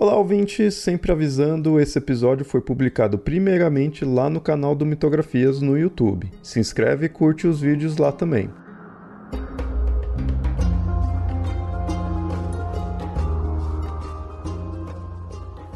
Olá, ouvintes! Sempre avisando, esse episódio foi publicado primeiramente lá no canal do Mitografias no YouTube. Se inscreve e curte os vídeos lá também.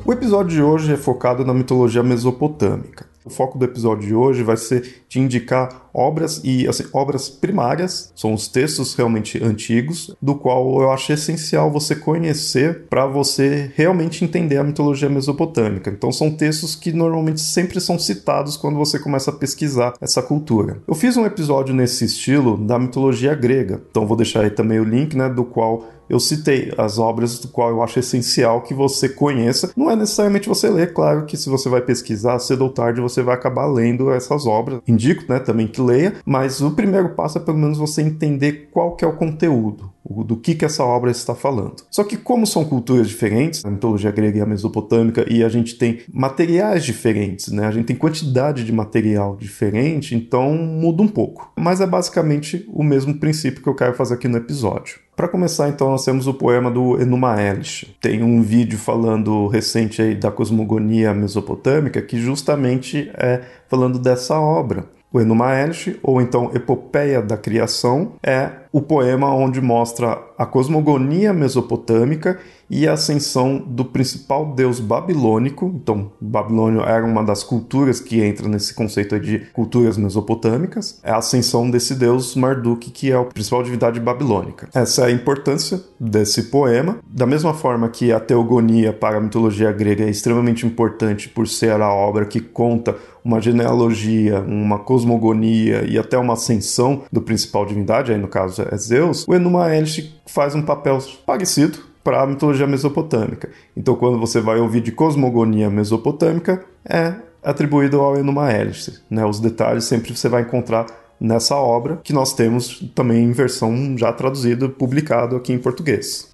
O episódio de hoje é focado na mitologia mesopotâmica. O foco do episódio de hoje vai ser te indicar obras e assim, obras primárias, são os textos realmente antigos, do qual eu acho essencial você conhecer para você realmente entender a mitologia mesopotâmica. Então são textos que normalmente sempre são citados quando você começa a pesquisar essa cultura. Eu fiz um episódio nesse estilo da mitologia grega, então vou deixar aí também o link, né, do qual eu citei as obras do qual eu acho essencial que você conheça. Não é necessariamente você ler, claro que se você vai pesquisar, cedo ou tarde você vai acabar lendo essas obras. Indico, né, também que leia, mas o primeiro passo é pelo menos você entender qual que é o conteúdo do que, que essa obra está falando. Só que como são culturas diferentes, a mitologia grega e a mesopotâmica, e a gente tem materiais diferentes, né? A gente tem quantidade de material diferente, então muda um pouco. Mas é basicamente o mesmo princípio que eu quero fazer aqui no episódio. Para começar, então, nós temos o poema do Enuma Elish. Tem um vídeo falando recente aí da cosmogonia mesopotâmica que justamente é falando dessa obra. O Enuma Elish, ou então Epopeia da Criação, é o poema onde mostra a cosmogonia mesopotâmica e a ascensão do principal deus babilônico. Então, Babilônio era uma das culturas que entra nesse conceito de culturas mesopotâmicas. É a ascensão desse deus Marduk, que é a principal divindade babilônica. Essa é a importância desse poema. Da mesma forma que a teogonia para a mitologia grega é extremamente importante por ser a obra que conta uma genealogia, uma cosmogonia e até uma ascensão do principal divindade, aí no caso é Zeus, o Enuma Elish faz um papel parecido para a mitologia mesopotâmica. Então, quando você vai ouvir de cosmogonia mesopotâmica, é atribuído ao Enuma Elish. Né? Os detalhes sempre você vai encontrar nessa obra, que nós temos também em versão já traduzida, publicado aqui em português.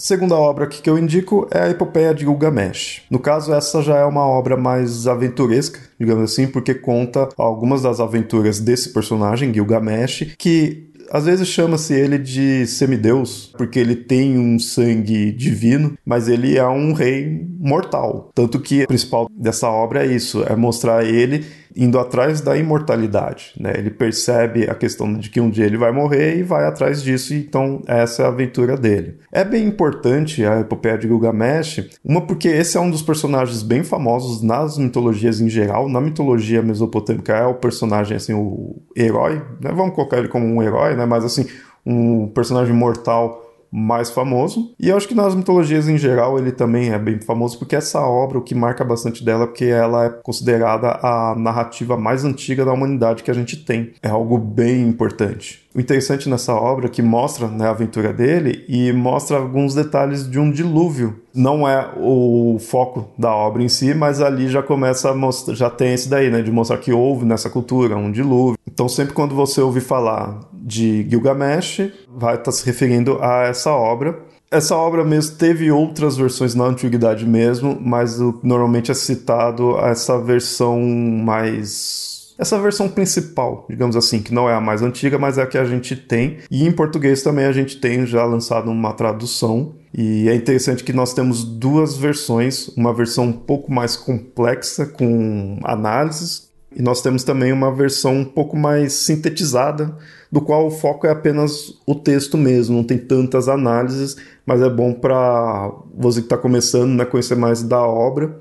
Segunda obra que eu indico é a Epopeia de Gilgamesh. No caso, essa já é uma obra mais aventuresca, digamos assim, porque conta algumas das aventuras desse personagem, Gilgamesh, que às vezes chama-se ele de semideus, porque ele tem um sangue divino, mas ele é um rei mortal. Tanto que o principal dessa obra é isso, é mostrar ele indo atrás da imortalidade. Né? Ele percebe a questão de que um dia ele vai morrer e vai atrás disso, então essa é a aventura dele. É bem importante a epopeia de Gilgamesh, uma porque esse é um dos personagens bem famosos nas mitologias em geral, na mitologia mesopotâmica é o personagem, assim, o herói, né? vamos colocar ele como um herói, né? mas assim, um personagem mortal mais famoso. E eu acho que nas mitologias em geral ele também é bem famoso, porque essa obra, o que marca bastante dela, é porque ela é considerada a narrativa mais antiga da humanidade que a gente tem. É algo bem importante. O interessante nessa obra é que mostra né, a aventura dele e mostra alguns detalhes de um dilúvio. Não é o foco da obra em si, mas ali já começa a mostrar, já tem esse daí, né, de mostrar que houve nessa cultura um dilúvio. Então sempre quando você ouvir falar de Gilgamesh, vai estar tá se referindo a essa obra. Essa obra mesmo teve outras versões na antiguidade mesmo, mas normalmente é citado essa versão mais essa versão principal, digamos assim, que não é a mais antiga, mas é a que a gente tem. E em português também a gente tem já lançado uma tradução. E é interessante que nós temos duas versões, uma versão um pouco mais complexa com análises e nós temos também uma versão um pouco mais sintetizada, do qual o foco é apenas o texto mesmo, não tem tantas análises, mas é bom para você que está começando, né, conhecer mais da obra.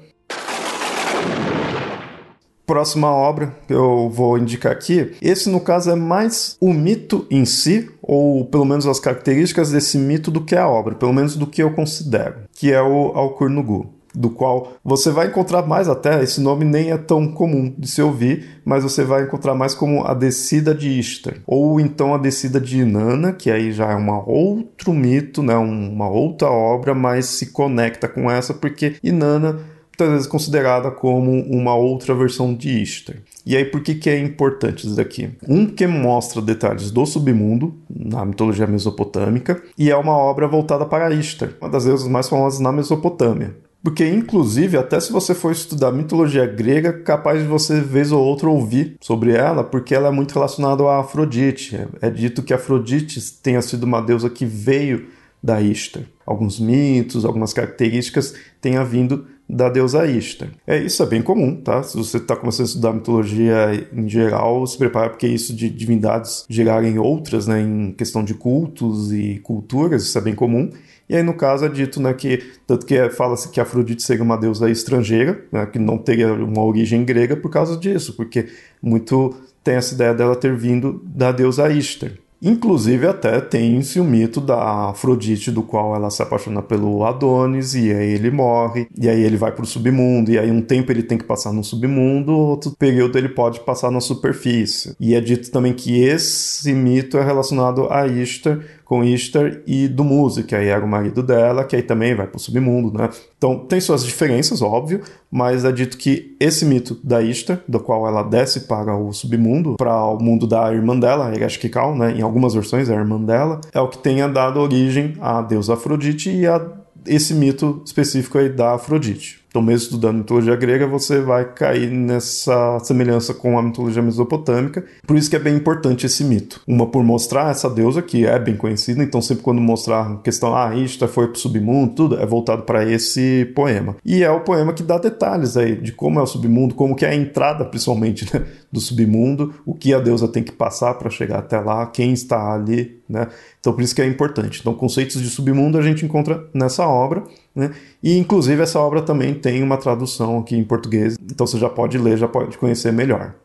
Próxima obra que eu vou indicar aqui, esse no caso é mais o mito em si, ou pelo menos as características desse mito do que a obra, pelo menos do que eu considero, que é o Alcurnugu do qual você vai encontrar mais até, esse nome nem é tão comum de se ouvir, mas você vai encontrar mais como a descida de Ishtar, ou então a descida de Inanna, que aí já é um outro mito, né, uma outra obra, mas se conecta com essa porque Inanna muitas vezes considerada como uma outra versão de Ishtar. E aí, por que, que é importante isso daqui? Um que mostra detalhes do submundo, na mitologia mesopotâmica, e é uma obra voltada para Ishtar, uma das deusas mais famosas na Mesopotâmia. Porque, inclusive, até se você for estudar mitologia grega, capaz de você, vez ou outra, ouvir sobre ela, porque ela é muito relacionada a Afrodite. É dito que Afrodite tenha sido uma deusa que veio da Ishtar. Alguns mitos, algumas características tenha vindo da deusa Ishtar. É, isso é bem comum, tá? Se você está começando a estudar mitologia em geral, se prepara porque isso de divindades gerarem outras, né, em questão de cultos e culturas, isso é bem comum. E aí, no caso, é dito né, que, tanto que fala-se que Afrodite seria uma deusa estrangeira, né, que não teria uma origem grega por causa disso, porque muito tem essa ideia dela ter vindo da deusa Ishtar. Inclusive, até tem-se o mito da Afrodite, do qual ela se apaixona pelo Adonis, e aí ele morre, e aí ele vai para o submundo, e aí um tempo ele tem que passar no submundo, outro período ele pode passar na superfície. E é dito também que esse mito é relacionado a Ishtar, com Ishtar e do Muse, que aí era o marido dela, que aí também vai para o submundo, né? Então tem suas diferenças, óbvio, mas é dito que esse mito da Ishtar, do qual ela desce para o submundo, para o mundo da irmã dela, Ereshkigal, né? Em algumas versões é a irmã dela, é o que tenha dado origem à deusa Afrodite e a esse mito específico aí da Afrodite. Então, mesmo estudando mitologia grega, você vai cair nessa semelhança com a mitologia mesopotâmica. Por isso que é bem importante esse mito. Uma por mostrar essa deusa, que é bem conhecida, então sempre quando mostrar a questão, ah, Ishtar foi pro submundo, tudo, é voltado para esse poema. E é o poema que dá detalhes aí de como é o submundo, como que é a entrada, principalmente, né, do submundo, o que a deusa tem que passar para chegar até lá, quem está ali, né? Então, por isso que é importante. Então, conceitos de submundo a gente encontra nessa obra. Né? E inclusive essa obra também tem uma tradução aqui em português, então você já pode ler, já pode conhecer melhor.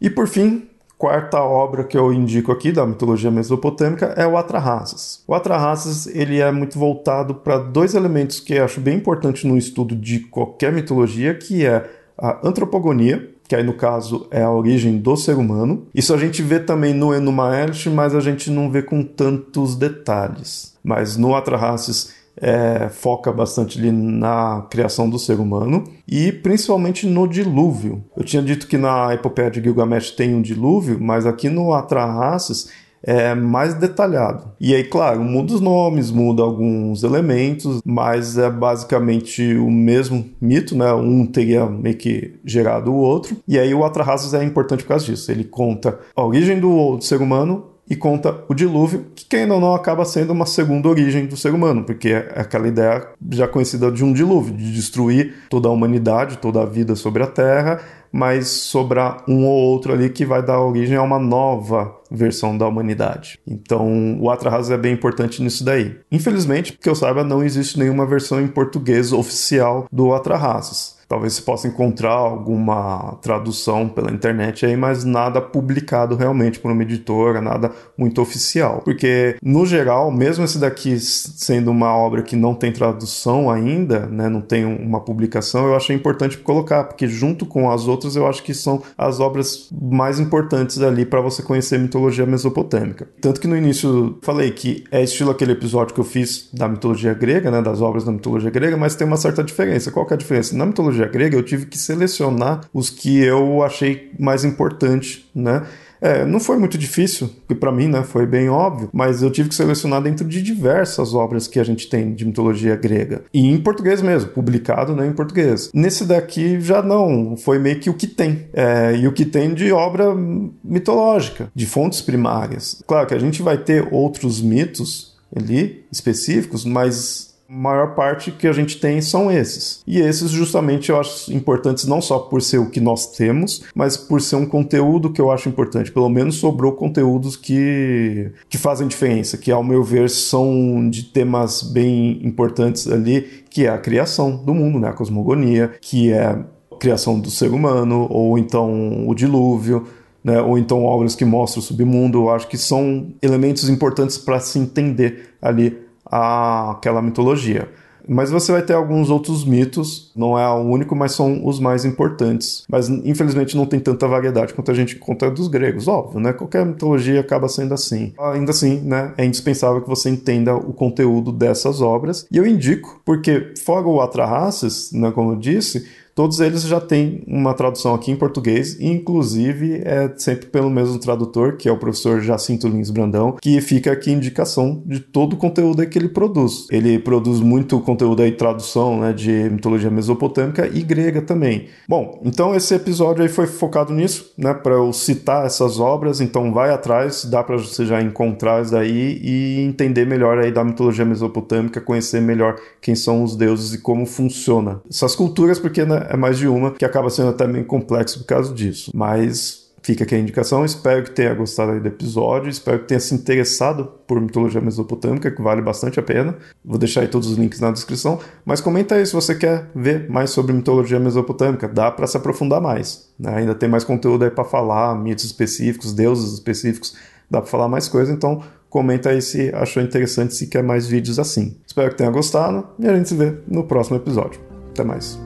E por fim, quarta obra que eu indico aqui da mitologia mesopotâmica é o Atrahasis. O Atrahasis ele é muito voltado para dois elementos que eu acho bem importantes no estudo de qualquer mitologia, que é a antropogonia, que aí no caso é a origem do ser humano. Isso a gente vê também no Enuma Elish, mas a gente não vê com tantos detalhes. Mas no Atrahasis é, foca bastante ali na criação do ser humano e principalmente no dilúvio. Eu tinha dito que na epopeia de Gilgamesh tem um dilúvio, mas aqui no Atrahasis é mais detalhado. E aí, claro, muda os nomes, muda alguns elementos, mas é basicamente o mesmo mito, né? Um teria meio que gerado o outro. E aí o Atrahasis é importante por causa disso. Ele conta a origem do ser humano e conta o dilúvio, que quem ou não acaba sendo uma segunda origem do ser humano, porque é aquela ideia já conhecida de um dilúvio, de destruir toda a humanidade, toda a vida sobre a Terra, mas sobrar um ou outro ali que vai dar origem a uma nova versão da humanidade. Então, o Atrahasis é bem importante nisso daí. Infelizmente, que eu saiba, não existe nenhuma versão em português oficial do Atrahasis. Talvez se possa encontrar alguma tradução pela internet aí, mas nada publicado realmente por uma editora, nada muito oficial. Porque, no geral, mesmo esse daqui sendo uma obra que não tem tradução ainda, né, não tem uma publicação, eu achei importante colocar, porque junto com as outras eu acho que são as obras mais importantes ali para você conhecer a mitologia mesopotâmica. Tanto que no início falei que é estilo aquele episódio que eu fiz da mitologia grega, né, das obras da mitologia grega, mas tem uma certa diferença. Qual que é a diferença? Na mitologia mitologia grega, eu tive que selecionar os que eu achei mais importante, né? É, não foi muito difícil, porque para mim né, foi bem óbvio, mas eu tive que selecionar dentro de diversas obras que a gente tem de mitologia grega. E em português mesmo, publicado né, em português. Nesse daqui já não, foi meio que o que tem. É, e o que tem de obra mitológica, de fontes primárias. Claro que a gente vai ter outros mitos ali específicos, mas maior parte que a gente tem são esses. E esses, justamente, eu acho importantes não só por ser o que nós temos, mas por ser um conteúdo que eu acho importante. Pelo menos sobrou conteúdos que, que fazem diferença, que, ao meu ver, são de temas bem importantes ali, que é a criação do mundo, né? a cosmogonia, que é a criação do ser humano, ou então o dilúvio. Né, ou então obras que mostram o submundo, eu acho que são elementos importantes para se entender ali aquela mitologia. Mas você vai ter alguns outros mitos, não é o único, mas são os mais importantes. Mas infelizmente não tem tanta variedade quanto a gente encontra dos gregos, óbvio, né? Qualquer mitologia acaba sendo assim. Ainda assim, né, é indispensável que você entenda o conteúdo dessas obras. E eu indico, porque fora o Atrahasis, né, como eu disse, Todos eles já têm uma tradução aqui em português, e inclusive é sempre pelo mesmo tradutor, que é o professor Jacinto Lins Brandão, que fica aqui indicação de todo o conteúdo que ele produz. Ele produz muito conteúdo aí, tradução né, de mitologia mesopotâmica e grega também. Bom, então esse episódio aí foi focado nisso, né, para eu citar essas obras, então vai atrás, dá para você já encontrar isso daí e entender melhor aí da mitologia mesopotâmica, conhecer melhor quem são os deuses e como funciona essas culturas, porque né, é mais de uma, que acaba sendo até meio complexo por causa disso. Mas fica aqui a indicação. Espero que tenha gostado do episódio. Espero que tenha se interessado por mitologia mesopotâmica, que vale bastante a pena. Vou deixar aí todos os links na descrição. Mas comenta aí se você quer ver mais sobre mitologia mesopotâmica. Dá para se aprofundar mais. Né? Ainda tem mais conteúdo aí para falar, mitos específicos, deuses específicos. Dá para falar mais coisa. Então comenta aí se achou interessante, se quer mais vídeos assim. Espero que tenha gostado e a gente se vê no próximo episódio. Até mais.